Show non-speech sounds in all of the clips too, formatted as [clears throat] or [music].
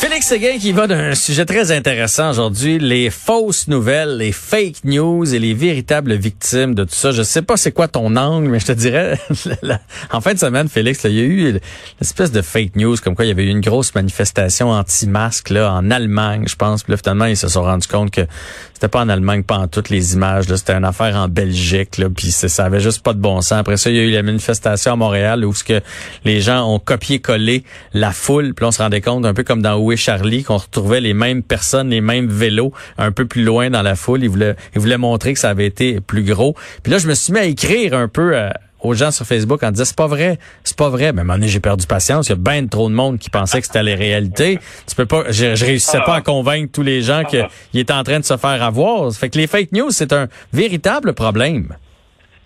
Félix Séguin qui va d'un sujet très intéressant aujourd'hui, les fausses nouvelles, les fake news et les véritables victimes de tout ça. Je sais pas c'est quoi ton angle, mais je te dirais, [laughs] en fin de semaine, Félix, il y a eu une espèce de fake news comme quoi il y avait eu une grosse manifestation anti-masque là en Allemagne, je pense. Puis là, finalement, ils se sont rendus compte que c'était pas en Allemagne, pas en toutes les images. C'était une affaire en Belgique, là, puis ça avait juste pas de bon sens. Après ça, il y a eu la manifestation à Montréal où ce que les gens ont copié-collé la foule, puis on se rendait compte un peu comme dans Est Charlie qu'on retrouvait les mêmes personnes, les mêmes vélos un peu plus loin dans la foule. Ils voulaient, ils voulaient montrer que ça avait été plus gros. Puis là, je me suis mis à écrire un peu. Euh, aux gens sur Facebook en disant c'est pas vrai, c'est pas vrai. Mais à un moment donné, j'ai perdu patience. Il y a bien trop de monde qui pensait que c'était la réalité. Tu peux pas, je, je réussissais pas à convaincre tous les gens qu'il était en train de se faire avoir. Fait que les fake news, c'est un véritable problème.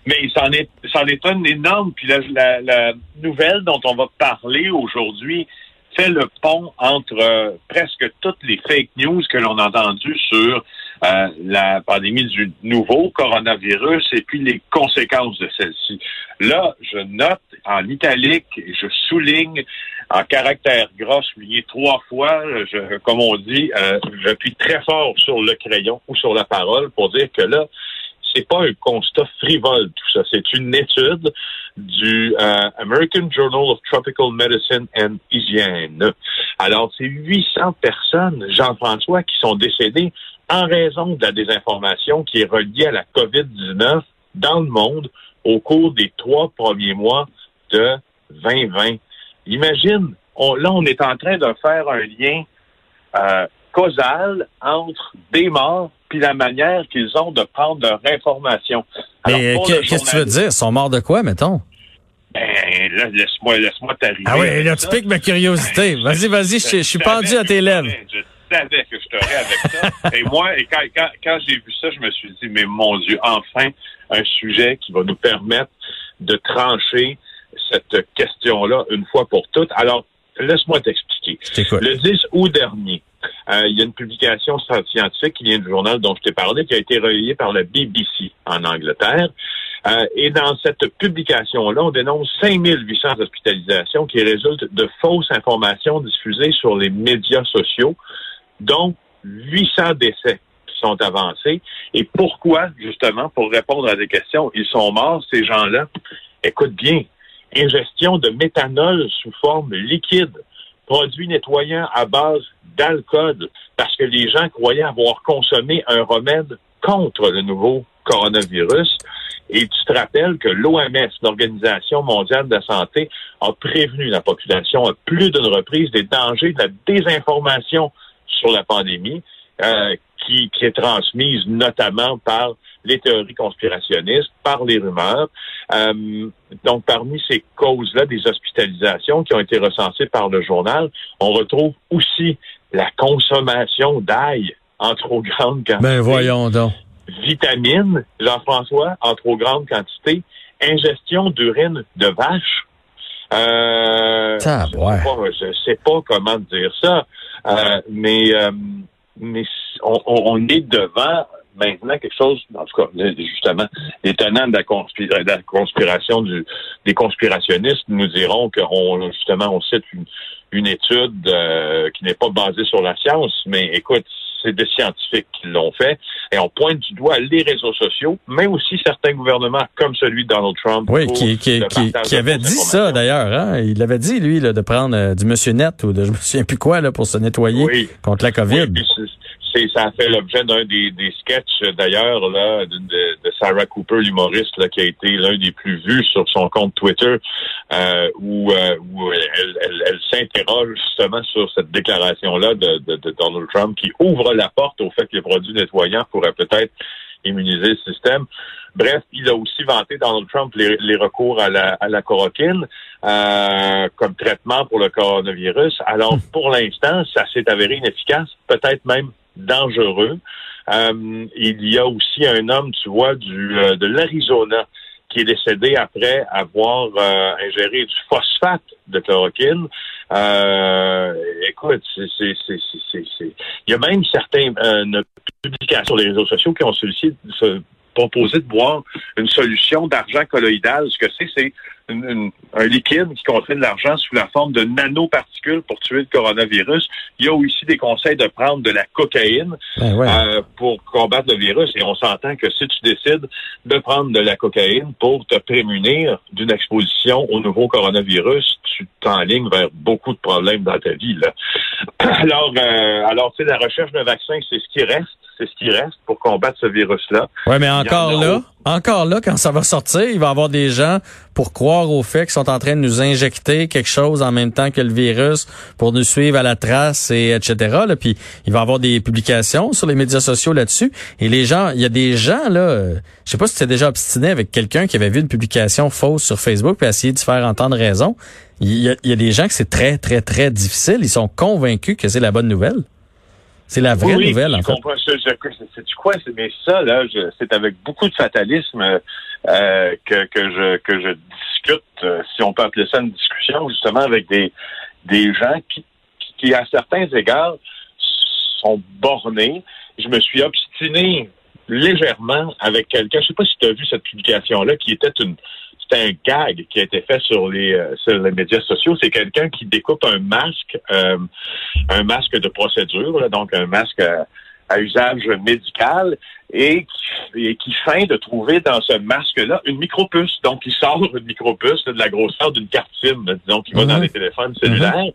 Mais c'en est, est un énorme. Puis la, la, la, nouvelle dont on va parler aujourd'hui fait le pont entre euh, presque toutes les fake news que l'on a entendues sur euh, la pandémie du nouveau coronavirus et puis les conséquences de celle-ci. Là, je note en italique et je souligne en caractère gras, souligné trois fois, je, comme on dit, euh, j'appuie très fort sur le crayon ou sur la parole pour dire que là, c'est pas un constat frivole tout ça. C'est une étude du euh, American Journal of Tropical Medicine and Hygiene. Alors, c'est 800 personnes, Jean-François, qui sont décédées en raison de la désinformation qui est reliée à la COVID-19 dans le monde au cours des trois premiers mois de 2020. Imagine, là, on est en train de faire un lien euh, causal entre des morts puis la manière qu'ils ont de prendre leur information. Mais qu'est-ce que tu veux dire? Ils sont morts de quoi, mettons? Ben, là, laisse-moi, laisse-moi t'arriver. Ah oui, là, tu piques ma curiosité. Vas-y, vas-y, je, suis pendu à tes lèvres savais que je t'aurais avec ça. et moi, et quand, quand, quand j'ai vu ça, je me suis dit, mais mon Dieu, enfin, un sujet qui va nous permettre de trancher cette question-là une fois pour toutes. Alors, laisse-moi t'expliquer. Le 10 août dernier, euh, il y a une publication scientifique qui vient du journal dont je t'ai parlé, qui a été relayée par la BBC en Angleterre. Euh, et dans cette publication-là, on dénonce 5800 hospitalisations qui résultent de fausses informations diffusées sur les médias sociaux donc, 800 décès qui sont avancés. Et pourquoi, justement, pour répondre à des questions, ils sont morts, ces gens-là? Écoute bien, ingestion de méthanol sous forme liquide, produit nettoyant à base d'alcool, parce que les gens croyaient avoir consommé un remède contre le nouveau coronavirus. Et tu te rappelles que l'OMS, l'Organisation mondiale de la santé, a prévenu la population à plus d'une reprise des dangers de la désinformation sur la pandémie, euh, qui, qui, est transmise notamment par les théories conspirationnistes, par les rumeurs. Euh, donc, parmi ces causes-là, des hospitalisations qui ont été recensées par le journal, on retrouve aussi la consommation d'ail en trop grande quantité. Ben voyons donc. Vitamines, Jean-François, en trop grande quantité. Ingestion d'urine de vache. Euh, ça, ouais. je sais pas comment dire ça. Euh, mais euh, mais on, on, est devant maintenant quelque chose, en tout cas, justement, les tenants de la, de la conspiration du, des conspirationnistes. Nous diront qu'on justement on cite une, une étude euh, qui n'est pas basée sur la science, mais écoute, c'est des scientifiques qui l'ont fait. Et on pointe du doigt les réseaux sociaux, mais aussi certains gouvernements comme celui de Donald Trump. Oui, qui, qui, qui, avait dit ça d'ailleurs. Hein? Il avait dit, lui, là, de prendre euh, du Monsieur Net ou de [laughs] je me souviens plus quoi là, pour se nettoyer contre la COVID. Oui, ça a fait l'objet d'un des, des sketchs d'ailleurs là de, de, Sarah Cooper, l'humoriste, là, qui a été l'un des plus vus sur son compte Twitter, euh, où, euh, où elle, elle, elle s'interroge justement sur cette déclaration-là de, de, de Donald Trump qui ouvre la porte au fait que les produits nettoyants pourraient peut-être immuniser le système. Bref, il a aussi vanté Donald Trump les, recours à la, à la chloroquine euh, comme traitement pour le coronavirus. Alors, pour l'instant, ça s'est avéré inefficace, peut-être même dangereux. Euh, il y a aussi un homme, tu vois, du euh, de l'Arizona qui est décédé après avoir euh, ingéré du phosphate de chloroquine. Euh, écoute, c'est, c'est, c'est, il y a même certaines euh, publications les réseaux sociaux qui ont sollicité, proposé de boire une solution d'argent colloïdal. Ce que c'est, c'est un liquide qui contient de l'argent sous la forme de nanoparticules pour tuer le coronavirus. Il y a aussi des conseils de prendre de la cocaïne Ben ouais. euh, pour combattre le virus. Et on s'entend que si tu décides de prendre de la cocaïne pour te prémunir d'une exposition au nouveau coronavirus, tu t'enlignes vers beaucoup de problèmes dans ta vie. Là. [clears throat] Alors, euh, alors tu sais, la recherche d'un vaccin, c'est ce qui reste. C'est ce qui reste pour combattre ce virus-là. Ouais, mais en encore a là, encore là, quand ça va sortir, il va y avoir des gens pour croire au fait qu'ils sont en train de nous injecter quelque chose en même temps que le virus pour nous suivre à la trace et etc. Puis il va y avoir des publications sur les médias sociaux là-dessus. Et les gens, il y a des gens là, je sais pas si tu déjà obstiné avec quelqu'un qui avait vu une publication fausse sur Facebook puis essayé de faire entendre raison. Il y a des gens que c'est très très très difficile. Ils sont convaincus que c'est la bonne nouvelle. C'est la vraie Oui, nouvelle en fait. c'est du quoi, mais ça là, c'est avec beaucoup de fatalisme euh, que que je que je discute, euh, si on peut appeler ça une discussion, justement avec des des gens qui qui, qui, à certains égards sont bornés. Je me suis obstiné légèrement avec quelqu'un. Je sais pas si tu as vu cette publication là, qui était une c'était un gag qui a été fait sur les euh, sur les médias sociaux. C'est quelqu'un qui découpe un masque, euh, un masque de procédure, là, donc un masque à, à usage médical, et qui, et qui feint de trouver dans ce masque-là une micropuce. Donc, il sort une micropuce là, de la grosseur d'une carte SIM, disons, qui va Mhm. dans les téléphones cellulaires.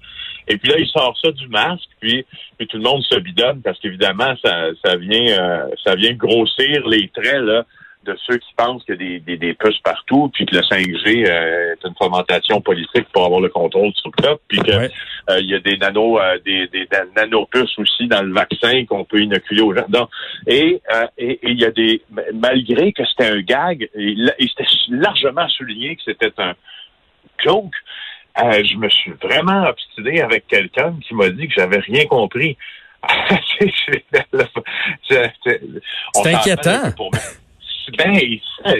Et puis là, il sort ça du masque, puis, puis tout le monde se bidonne parce qu'évidemment, ça, ça vient euh, ça vient grossir les traits là, de ceux qui pensent qu'il y a des, des, des puces partout, puis que le 5G euh, est une fomentation politique pour avoir le contrôle sur le top, puis que Ouais. euh, il y a des nano euh, des, des, nanopuces aussi dans le vaccin qu'on peut inoculer aux gens. Donc, et euh, et et il y a des malgré que c'était un gag, et, c'était largement souligné que c'était un joke. je me suis vraiment obstiné avec quelqu'un qui m'a dit que j'avais rien compris. [laughs] C'est- inquiétant. pour- Ben,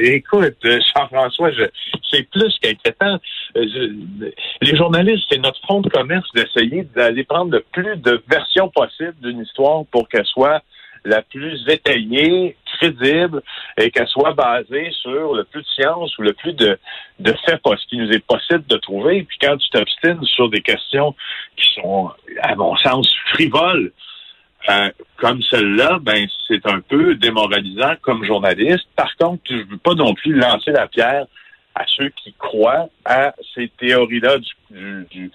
écoute, euh, Jean-François, je- c'est plus qu'inquiétant. Euh, les journalistes, c'est notre fonds de commerce d'essayer d'aller prendre le plus de versions possibles d'une histoire pour qu'elle soit la plus étayée, crédible, et qu'elle soit basée sur le plus de science ou le plus de, de faits possibles qui nous est possible de trouver. Puis quand tu t'obstines sur des questions qui sont, à mon sens, frivoles, euh, comme celle-là, ben c'est un peu démoralisant comme journaliste. Par contre, je veux pas non plus lancer la pierre à ceux qui croient à ces théories-là du, du, du,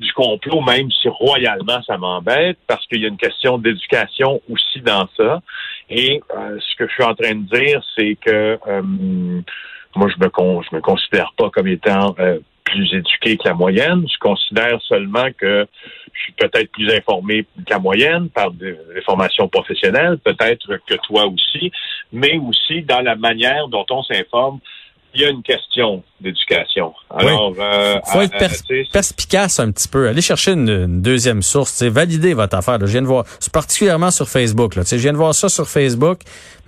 du complot, même si royalement ça m'embête, parce qu'il y a une question d'éducation aussi dans ça. Et euh, ce que je suis en train de dire, c'est que euh, moi, je me con, je me considère pas comme étant euh, plus éduqué que la moyenne. Je considère seulement que je suis peut-être plus informé que la moyenne par des, des formations professionnelles, peut-être que toi aussi, mais aussi dans la manière dont on s'informe. Il y a une question d'éducation. Alors, euh, faut être pers- perspicace un petit peu. Allez chercher une, une deuxième source. C'est valider votre affaire. là. Je viens de voir, c'est particulièrement sur Facebook. Là. Je viens de voir ça sur Facebook.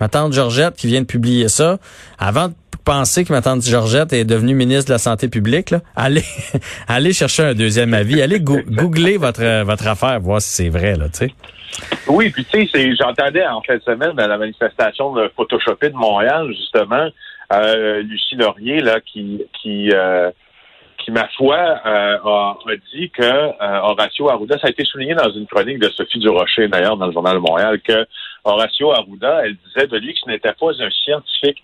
Ma tante Georgette qui vient de publier ça. Avant de penser que ma tante Georgette est devenue ministre de la Santé publique, allez, [laughs] allez chercher un deuxième avis. Allez goo- googler votre, votre affaire, voir si c'est vrai. Là, tu sais. Oui, puis tu sais, j'entendais en fin de semaine à la manifestation de Photoshopé de Montréal, justement, euh, Lucie Laurier, là, qui qui euh, qui, ma foi, euh, a, dit que Horacio Arruda, ça a été souligné dans une chronique de Sophie Durocher, d'ailleurs, dans le Journal de Montréal, que Horacio Arruda, elle disait de lui que ce n'était pas un scientifique.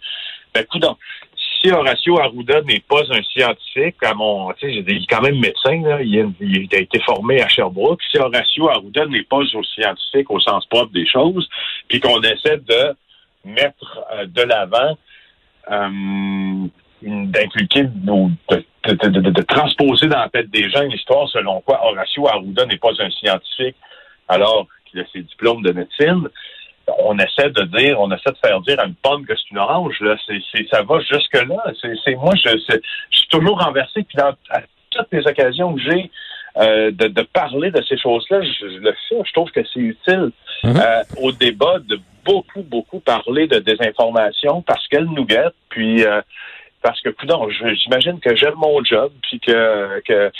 Ben, coudonc, si Horacio Arruda n'est pas un scientifique, à mon, il est quand même médecin, il, a, été formé à Sherbrooke. Si Horacio Arruda n'est pas au scientifique au sens propre des choses, puis qu'on essaie de mettre euh, de l'avant, euh, d'inculquer ou de- de transposer dans la tête des gens une histoire selon quoi Horacio Arruda n'est pas un scientifique alors qu'il a ses diplômes de médecine. On essaie de dire, on essaie de faire dire à une pomme que c'est une orange. Là, c'est, ça va jusque là. C'est, moi, je, je suis toujours renversé. Puis dans à toutes les occasions que j'ai euh, de, de parler de ces choses-là, je, je le fais. Je trouve que c'est utile Mhm. euh, au débat de beaucoup, beaucoup parler de désinformation parce qu'elle nous guette. Puis euh, parce que, non, j'imagine que j'aime mon job, puis que, que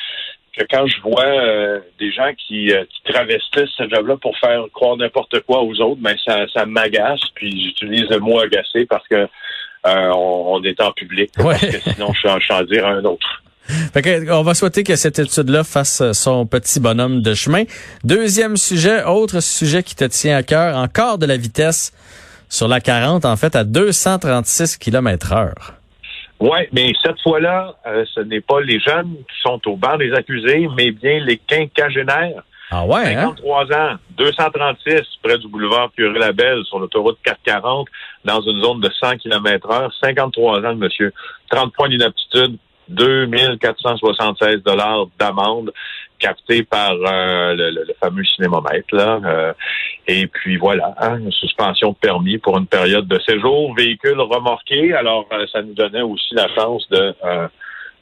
que quand je vois euh, des gens qui, euh, qui travestissent ce job-là pour faire croire n'importe quoi aux autres, ben ça, ça m'agace. Puis j'utilise le mot agacé parce que euh, on, on, est en public. Ouais. Parce que sinon, je suis en dire un autre. Fait que, on va souhaiter que cette étude-là fasse son petit bonhomme de chemin. Deuxième sujet, autre sujet qui te tient à cœur, encore de la vitesse sur la 40, en fait, à 236 km heure. Oui, mais cette fois-là, euh, ce n'est pas les jeunes qui sont au banc des accusés, mais bien les quinquagénaires. Ah ouais, 53 hein? ans, 236 près du boulevard Curie-Labelle sur l'autoroute 440 dans une zone de 100 km heure. 53 ans, monsieur. 30 points d'inaptitude, 2476 dollars d'amende capté par euh, le, le, fameux cinémomètre. Là. Euh, et puis voilà, hein, une suspension de permis pour une période de séjour, véhicule remorqué. Alors, euh, ça nous donnait aussi la chance de, euh,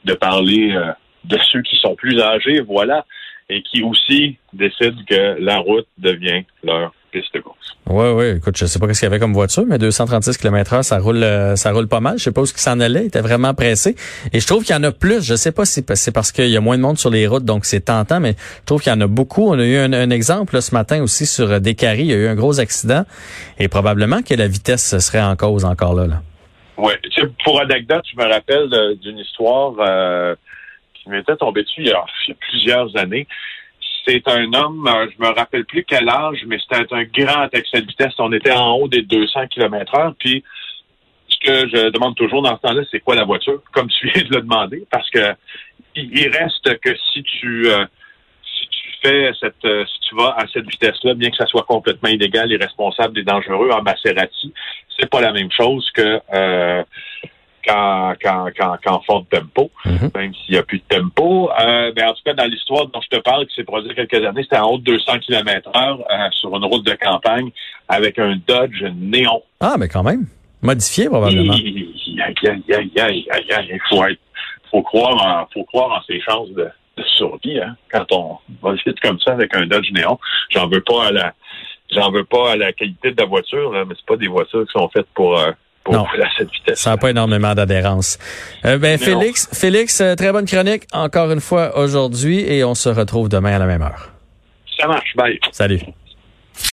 de parler de ceux qui sont plus âgés, voilà, et qui aussi décident que la route devient leur piste de course. Oui, oui. Écoute, je sais pas ce qu'il y avait comme voiture, mais 236 km heure, ça roule, euh, ça roule pas mal. Je sais pas où ce s'en allait. Il était vraiment pressé. Et je trouve qu'il y en a plus. Je sais pas si c'est parce qu'il y a moins de monde sur les routes, donc c'est tentant, mais je trouve qu'il y en a beaucoup. On a eu un, exemple ce matin aussi sur euh, Descaries. Il y a eu un gros accident et probablement que la vitesse serait en cause encore là. là. Oui. Pour anecdote, je me rappelle euh, d'une histoire qui m'était tombée dessus il y a plusieurs années c'est un homme, euh, je me rappelle plus quel âge, mais c'était un grand excès de vitesse. On était en haut des 200 km heure. Puis, ce que je demande toujours dans ce temps-là, c'est quoi la voiture? Comme tu viens de le demander, parce que il reste que si tu euh, si tu fais cette euh, si tu vas à cette vitesse-là, bien que ça soit complètement illégal, irresponsable et dangereux en Maserati, c'est pas la même chose que qu'en, qu'en, qu'en, qu'en fort tempo, Mhm. même s'il n'y a plus de tempo. Euh, mais en tout cas, dans l'histoire dont je te parle, qui s'est produit il y a quelques années, c'était en haut de 200 km heure euh, sur une route de campagne avec un Dodge néon. Ah, mais quand même. Modifié, probablement. Il faut, être, faut, croire en, faut croire en ses chances de, de survie hein, quand on va vite comme ça avec un Dodge néon. J'en veux pas à la j'en veux pas à la qualité de la voiture, là, mais c'est pas des voitures qui sont faites pour euh, pour Non. à cette vitesse. Ça n'a pas énormément d'adhérence. Euh, ben, Non. Félix, Félix, euh, très bonne chronique encore une fois aujourd'hui et on se retrouve demain à la même heure. Ça marche, bye. Salut.